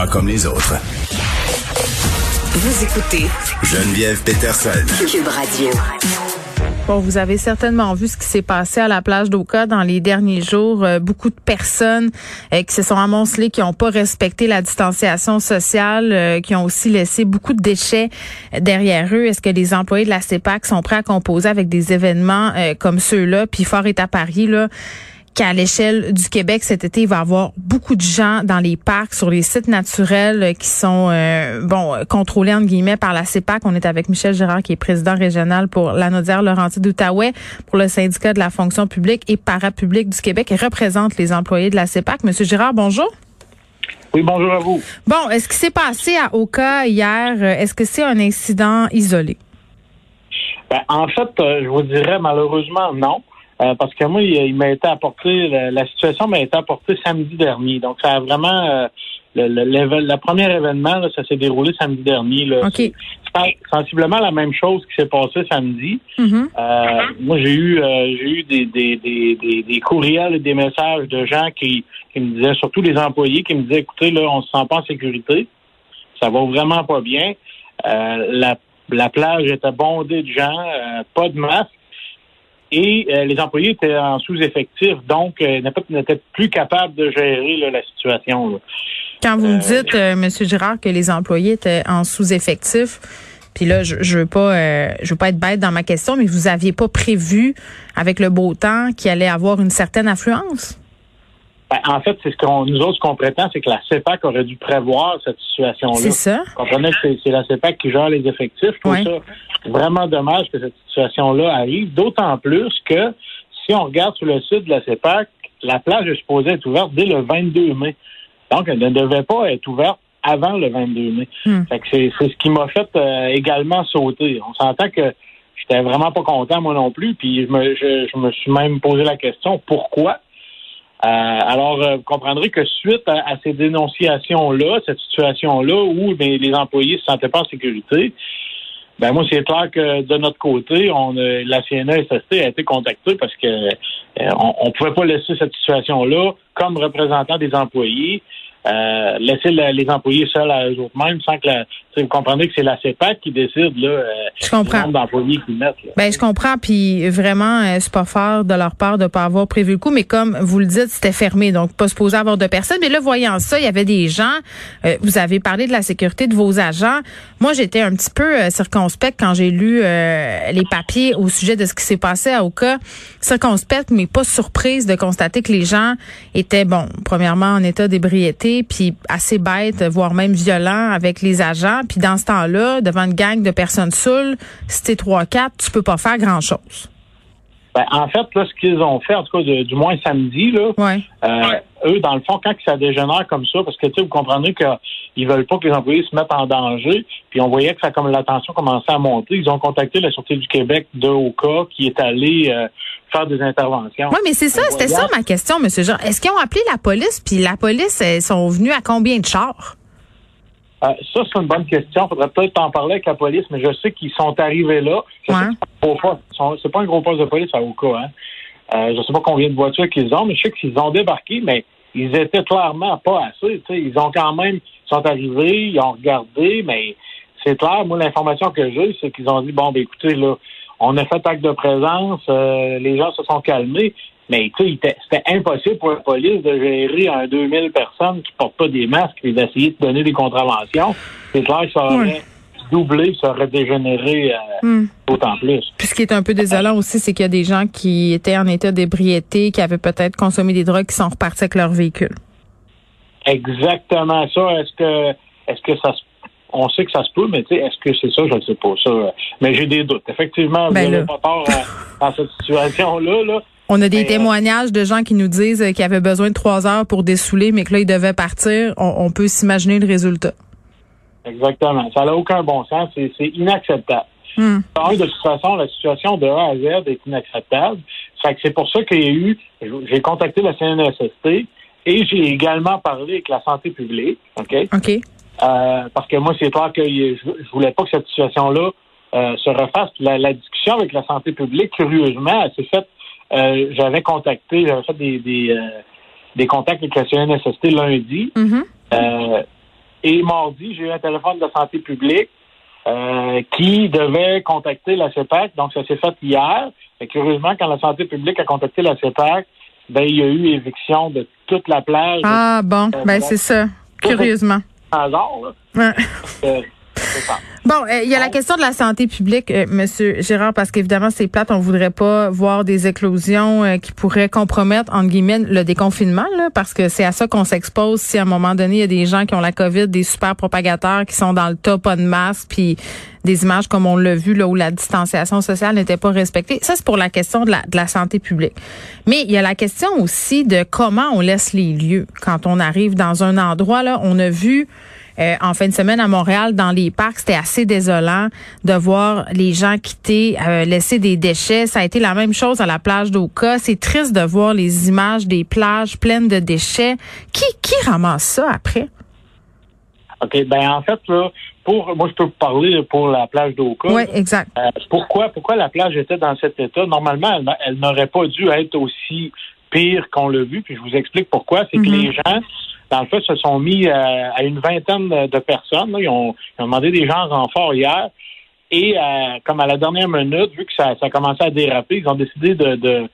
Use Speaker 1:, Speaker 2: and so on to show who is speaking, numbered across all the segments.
Speaker 1: Pas comme les autres.
Speaker 2: Vous écoutez
Speaker 1: Geneviève Peterson.
Speaker 2: Cube Radio.
Speaker 3: Bon, vous avez certainement vu ce qui s'est passé à la plage d'Oka dans les derniers jours. Euh, beaucoup de personnes euh, qui se sont amoncelées, qui n'ont pas respecté la distanciation sociale, euh, qui ont aussi laissé beaucoup de déchets derrière eux. Est-ce que les employés de la CEPAC sont prêts à composer avec des événements comme ceux-là? Puis fort est à Paris, là qu'à l'échelle du Québec cet été, il va y avoir beaucoup de gens dans les parcs, sur les sites naturels euh, qui sont euh, bon contrôlés entre guillemets par la CEPAC. On est avec Michel Gérard qui est président régional pour la Naudière Laurentide d'Outaouais pour le syndicat de la fonction publique et parapublique du Québec et représente les employés de la CEPAC. Monsieur Gérard, bonjour.
Speaker 4: Oui, bonjour à vous.
Speaker 3: Bon, est-ce qui s'est passé à Oka hier, euh, est-ce que c'est un incident isolé?
Speaker 4: Ben, en fait, je vous dirais malheureusement non. Euh, parce que moi, il, m'a été apporté, la, situation m'a été apportée samedi dernier. Donc, ça a vraiment, euh, le, le, premier événement, ça s'est déroulé samedi dernier. Là. C'est sensiblement la même chose qui s'est passée samedi.
Speaker 3: Mm-hmm.
Speaker 4: euh, moi, j'ai eu, j'ai eu des, des, des, des, courriels et des messages de gens qui, qui me disaient, surtout les employés, qui me disaient, écoutez, là, on se sent pas en sécurité. Ça va vraiment pas bien. la, la plage était bondée de gens, pas de masque et euh, les employés étaient en sous-effectif, donc euh, n'étaient plus capables de gérer la situation.
Speaker 3: Quand vous me euh, dites, M. Girard, que les employés étaient en sous-effectif, puis là, je, je veux pas, je veux pas être bête dans ma question, mais vous aviez pas prévu avec le beau temps qu'il allait avoir une certaine affluence?
Speaker 4: Ben, en fait, c'est ce qu'on nous autres, ce qu'on prétend, c'est que la CEPAC aurait dû prévoir cette situation-là.
Speaker 3: C'est ça.
Speaker 4: Vous comprenez? Que c'est la CEPAC qui gère les effectifs. Je trouve ça vraiment dommage que cette situation-là arrive, d'autant plus que si on regarde sur le site de la CEPAC, la plage est supposée être ouverte dès le 22 mai. Donc, elle ne devait pas être ouverte avant le 22 mai.
Speaker 3: Hmm.
Speaker 4: c'est ce qui m'a fait euh, également sauter. On s'entend que j'étais vraiment pas content, moi non plus, puis je me, je me suis même posé la question, pourquoi? Euh, alors, euh, vous comprendrez que suite à, ces dénonciations-là, cette situation-là où ben, les employés se sentaient pas en sécurité, ben moi, c'est clair que de notre côté, on la CNESST a été contactée parce que euh, on, ne pouvait pas laisser cette situation-là comme représentant des employés. Euh, laisser les employés seuls à eux-mêmes sans que la, vous comprenez que c'est la CEPAC qui décide là, euh,
Speaker 3: je comprends.
Speaker 4: nombre d'employés qu'ils mettent.
Speaker 3: Ben je comprends, puis vraiment euh, c'est pas fort de leur part de pas avoir prévu le coup, mais comme vous le dites, c'était fermé, donc pas supposé avoir de personnes. Mais là, voyant ça, il y avait des gens. vous avez parlé de la sécurité de vos agents. Moi, j'étais un petit peu circonspect quand j'ai lu les papiers au sujet de ce qui s'est passé à Oka. Circonspect, mais pas surprise de constater que les gens étaient bon, premièrement en état d'ébriété puis assez bête, voire même violent avec les agents. Puis dans ce temps-là, devant une gang de personnes saoules, si t'es 3-4, tu peux pas faire grand-chose.
Speaker 4: Ben, en fait, là, ce qu'ils ont fait, en tout cas, du moins samedi, là, euh, eux, dans le fond, quand ça dégénère comme ça, parce que vous comprenez qu'ils veulent pas que les employés se mettent en danger, puis on voyait que ça comme la tension commençait à monter, ils ont contacté la Sûreté du Québec de Oka qui est allé euh, faire des interventions.
Speaker 3: Oui, mais c'est ça, c'était ça ma question, M. Jean. Est-ce qu'ils ont appelé la police, puis la police, ils sont venus à combien de chars?
Speaker 4: Euh, ça, c'est une bonne question. Il faudrait peut-être en parler avec la police, mais je sais qu'ils sont arrivés là.
Speaker 3: Ouais.
Speaker 4: C'est pas un gros poste de police à Oka. Hein. Euh, je sais pas combien de voitures qu'ils ont, mais je sais qu'ils ont débarqué, mais ils étaient clairement pas assez. Ils ont quand même, ils sont arrivés, ils ont regardé, mais c'est clair. Moi, l'information que j'ai, c'est qu'ils ont dit bon, ben écoutez là, on a fait acte de présence, euh, les gens se sont calmés, mais c'était impossible pour la police de gérer un 2000 personnes qui portent pas des masques et d'essayer de donner des contraventions. C'est clair que ça aurait doublé, ça aurait dégénéré euh, hmm. d'autant plus.
Speaker 3: Puis ce qui est un peu désolant aussi, c'est qu'il y a des gens qui étaient en état d'ébriété, qui avaient peut-être consommé des drogues, qui sont repartis avec leur véhicule.
Speaker 4: Exactement ça. Est-ce que est-ce que ça se on sait que ça se peut, mais est-ce que c'est ça? Je ne sais pas. Ça, mais j'ai des doutes. Effectivement, vous n'avez ben pas tort euh, dans cette situation-là. Là.
Speaker 3: On a des
Speaker 4: euh,
Speaker 3: témoignages de gens qui nous disent qu'ils avaient besoin de trois heures pour dessouler, mais que là, ils devaient partir. On, peut s'imaginer le résultat.
Speaker 4: Exactement. Ça n'a aucun bon sens. C'est inacceptable.
Speaker 3: Hmm.
Speaker 4: De toute façon, la situation de A à Z est inacceptable. C'est pour ça qu'il y a eu, j'ai contacté la CNSST et j'ai également parlé avec la santé publique. OK?
Speaker 3: OK.
Speaker 4: Euh, parce que moi, c'est clair que je, voulais pas que cette situation-là euh, se refasse. La, la, discussion avec la santé publique, curieusement, elle s'est faite. Euh, j'avais contacté, j'avais fait des, des, des, contacts avec la CNSST lundi.
Speaker 3: Mm-hmm.
Speaker 4: Et mardi, j'ai eu un téléphone de santé publique euh, qui devait contacter la CEPAC. Donc, ça s'est fait hier. Et curieusement, quand la santé publique a contacté la CEPAC, ben, il y a eu éviction de toute la plage.
Speaker 3: Ah, bon.
Speaker 4: Euh,
Speaker 3: ben, c'est ça. Curieusement.
Speaker 4: Hasard, là.
Speaker 3: Ouais.
Speaker 4: C'est ça.
Speaker 3: Bon, euh, il y a la question de la santé publique, euh, Monsieur Gérard, parce qu'évidemment c'est plate, on voudrait pas voir des éclosions euh, qui pourraient compromettre entre guillemets le déconfinement, là, parce que c'est à ça qu'on s'expose. Si à un moment donné il y a des gens qui ont la COVID, des super propagateurs qui sont dans le top, pas de masque, puis des images comme on l'a vu là où la distanciation sociale n'était pas respectée. Ça c'est pour la question de la, de la santé publique. Mais il y a la question aussi de comment on laisse les lieux quand on arrive dans un endroit là. On a vu euh, en fin de semaine à Montréal, dans les parcs, c'était assez désolant de voir les gens quitter, euh, laisser des déchets. Ça a été la même chose à la plage d'Oka. C'est triste de voir les images des plages pleines de déchets. Qui, qui ramasse ça après?
Speaker 4: OK. Ben, en fait, là, pour, moi, je peux vous parler pour la plage d'Oka.
Speaker 3: Oui, exact.
Speaker 4: Euh, pourquoi, pourquoi la plage était dans cet état? Normalement, elle, elle n'aurait pas dû être aussi pire qu'on l'a vu. Puis je vous explique pourquoi. C'est que
Speaker 3: Mhm.
Speaker 4: les gens, dans le fait, se sont mis euh, à une vingtaine de, personnes. là. Ils, ont, ils ont demandé des gens en renfort hier. Et euh, comme à la dernière minute, vu que ça, ça commençait à déraper, ils ont décidé de, de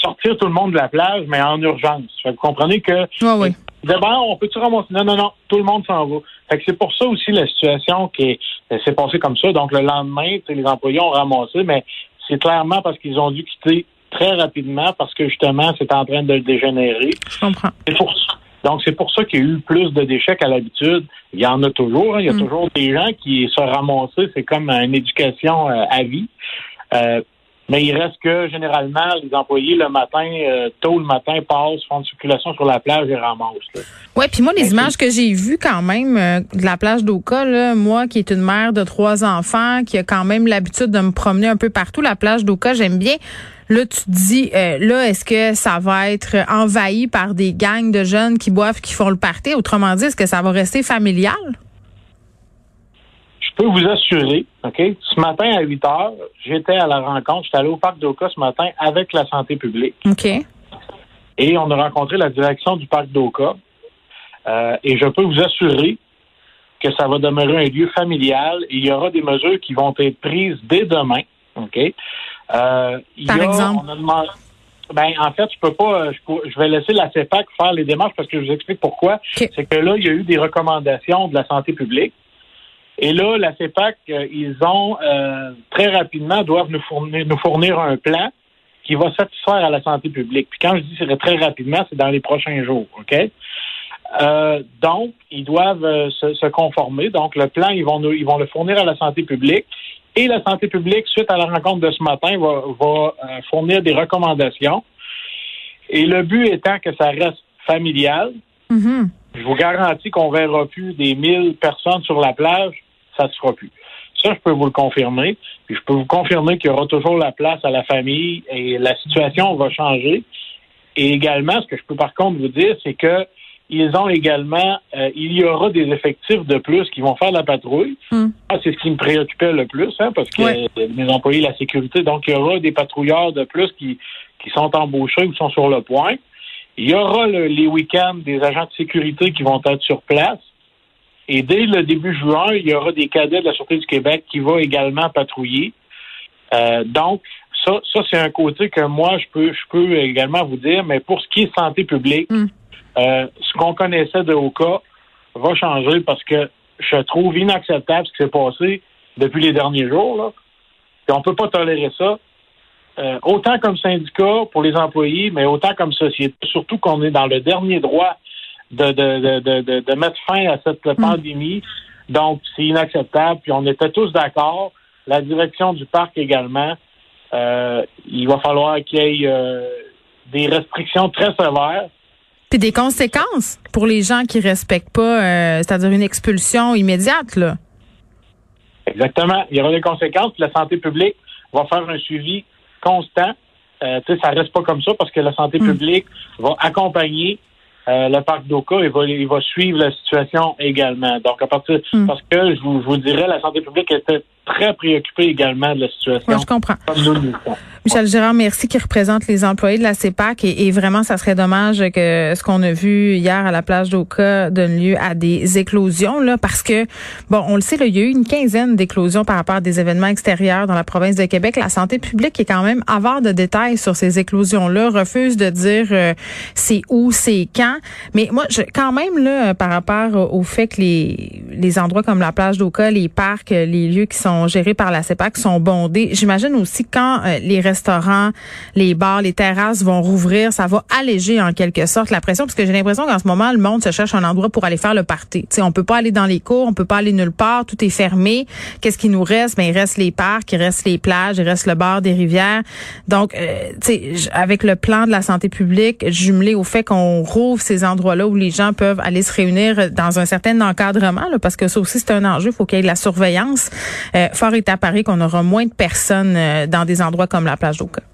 Speaker 4: sortir tout le monde de la plage, mais en urgence. Vous comprenez que
Speaker 3: Oui, oui.
Speaker 4: D'abord, on peut-tu ramasser? Non, non, non, tout le monde s'en va. Fait que c'est pour ça aussi la situation qui euh, s'est passée comme ça. Donc, le lendemain, les employés ont ramassé, mais c'est clairement parce qu'ils ont dû quitter très rapidement parce que justement, c'est en train de le dégénérer.
Speaker 3: Je comprends.
Speaker 4: C'est pour ça. Donc, c'est pour ça qu'il y a eu plus de déchets qu'à l'habitude. Il y en a toujours. hein. Il y a
Speaker 3: Mm.
Speaker 4: toujours des gens qui se ramasser. C'est comme une éducation euh, à vie. Euh, mais il reste que, généralement, les employés, le matin, euh, tôt le matin, passent, font de circulation sur la plage et ramassent.
Speaker 3: Ouais, puis moi les
Speaker 4: Ben,
Speaker 3: images que j'ai vues quand même euh, de la plage d'Oka là, moi qui est une mère de trois enfants, qui a quand même l'habitude de me promener un peu partout, la plage d'Oka, j'aime bien. Là, tu te dis, euh, là, est-ce que ça va être envahi par des gangs de jeunes qui boivent, qui font le party? Autrement dit, est-ce que ça va rester familial?
Speaker 4: Je peux vous assurer, OK, ce matin à 8 heures, j'étais à la rencontre, j'étais allé au parc d'Oka ce matin avec la santé publique
Speaker 3: OK.
Speaker 4: et on a rencontré la direction du parc d'Oka. Euh, et je peux vous assurer que ça va demeurer un lieu familial et il y aura des mesures qui vont être prises dès demain, OK? Euh,
Speaker 3: Par
Speaker 4: y a-
Speaker 3: exemple?
Speaker 4: on a demandé- ben, en fait, je peux pas, je, peux- je vais laisser la CEPAC faire les démarches parce que je vous explique pourquoi. C'est que là, il y a eu des recommandations de la santé publique. Et là, la CEPAC, euh, ils ont euh, très rapidement doivent nous fournir, nous fournir un plan qui va satisfaire à la santé publique. Puis quand je dis c'est très rapidement, c'est dans les prochains jours, OK? Euh, donc, ils doivent euh, se, se conformer. Donc, le plan, ils vont, nous, ils vont le fournir à la santé publique. Et la santé publique, suite à la rencontre de ce matin, va, va euh, fournir des recommandations. Et le but étant que ça reste familial,
Speaker 3: Mhm.
Speaker 4: je vous garantis qu'on verra plus des 1000 personnes sur la plage, ça se fera plus. Ça, je peux vous le confirmer. Puis je peux vous confirmer qu'il y aura toujours la place à la famille et la situation va changer. Et également, ce que je peux par contre vous dire, c'est que ils ont également, euh, il y aura des effectifs de plus qui vont faire la patrouille.
Speaker 3: Mm.
Speaker 4: Ah, c'est ce qui me préoccupait le plus, hein, parce que
Speaker 3: Ouais.
Speaker 4: euh, mes employés, la sécurité. Donc, il y aura des patrouilleurs de plus qui, qui sont embauchés ou sont sur le point. Il y aura le- les week-ends des agents de sécurité qui vont être sur place. Et dès le début juin, il y aura des cadets de la Sûreté du Québec qui vont également patrouiller. Euh, donc, ça, ça c'est un côté que moi, je peux, je peux également vous dire, mais pour ce qui est santé publique,
Speaker 3: Mm.
Speaker 4: Euh, ce qu'on connaissait de Oka va changer parce que je trouve inacceptable ce qui s'est passé depuis les derniers jours. Là. Et on peut pas tolérer ça. Euh, autant comme syndicat pour les employés, mais autant comme société, surtout qu'on est dans le dernier droit de, de, de, de, de- de mettre fin à cette pandémie. Donc, c'est inacceptable. Puis on était tous d'accord. La direction du parc également. Euh, il va falloir qu'il y ait euh, des restrictions très sévères.
Speaker 3: Puis des conséquences pour les gens qui respectent pas, euh, c'est-à-dire une expulsion immédiate, là.
Speaker 4: Exactement. Il y aura des conséquences. Puis la santé publique va faire un suivi constant. Euh, tu sais, ça reste pas comme ça parce que la santé
Speaker 3: Mm.
Speaker 4: publique va accompagner euh, le parc d'Oka et va, il va suivre la situation également. Donc, à partir
Speaker 3: Mm.
Speaker 4: parce que je vous, je vous dirais, la santé publique était très préoccupés également de la situation.
Speaker 3: je comprends.
Speaker 4: Comme nous, nous
Speaker 3: Michel Gérard, merci, qui représente les employés de la CEPAC. Et, vraiment, ça serait dommage que ce qu'on a vu hier à la plage d'Oka donne lieu à des éclosions, là, parce que, bon, on le sait, là, il y a eu une quinzaine d'éclosions par rapport à des événements extérieurs dans la province de Québec. La santé publique est quand même avare de détails sur ces éclosions-là, refuse de dire euh, c'est où, c'est quand. Mais moi, je, quand même, là, par rapport au fait que les, les endroits comme la plage d'Oka, les parcs, les lieux qui sont gérés par la CEPAC sont bondés, j'imagine aussi quand euh, les restaurants, les bars, les terrasses vont rouvrir, ça va alléger en quelque sorte la pression parce que j'ai l'impression qu'en ce moment le monde se cherche un endroit pour aller faire le party. Sais, on peut pas aller dans les cours, on peut pas aller nulle part, tout est fermé. Qu'est-ce qui nous reste? Ben il reste les parcs, il reste les plages, il reste le bord des rivières. Donc euh, tu sais avec le plan de la santé publique jumelé au fait qu'on rouvre ces endroits-là où les gens peuvent aller se réunir dans un certain encadrement là, parce que ça aussi c'est un enjeu, il faut qu'il y ait de la surveillance. Euh, fort est à Paris qu'on aura moins de personnes euh, dans des endroits comme la plage d'Oka.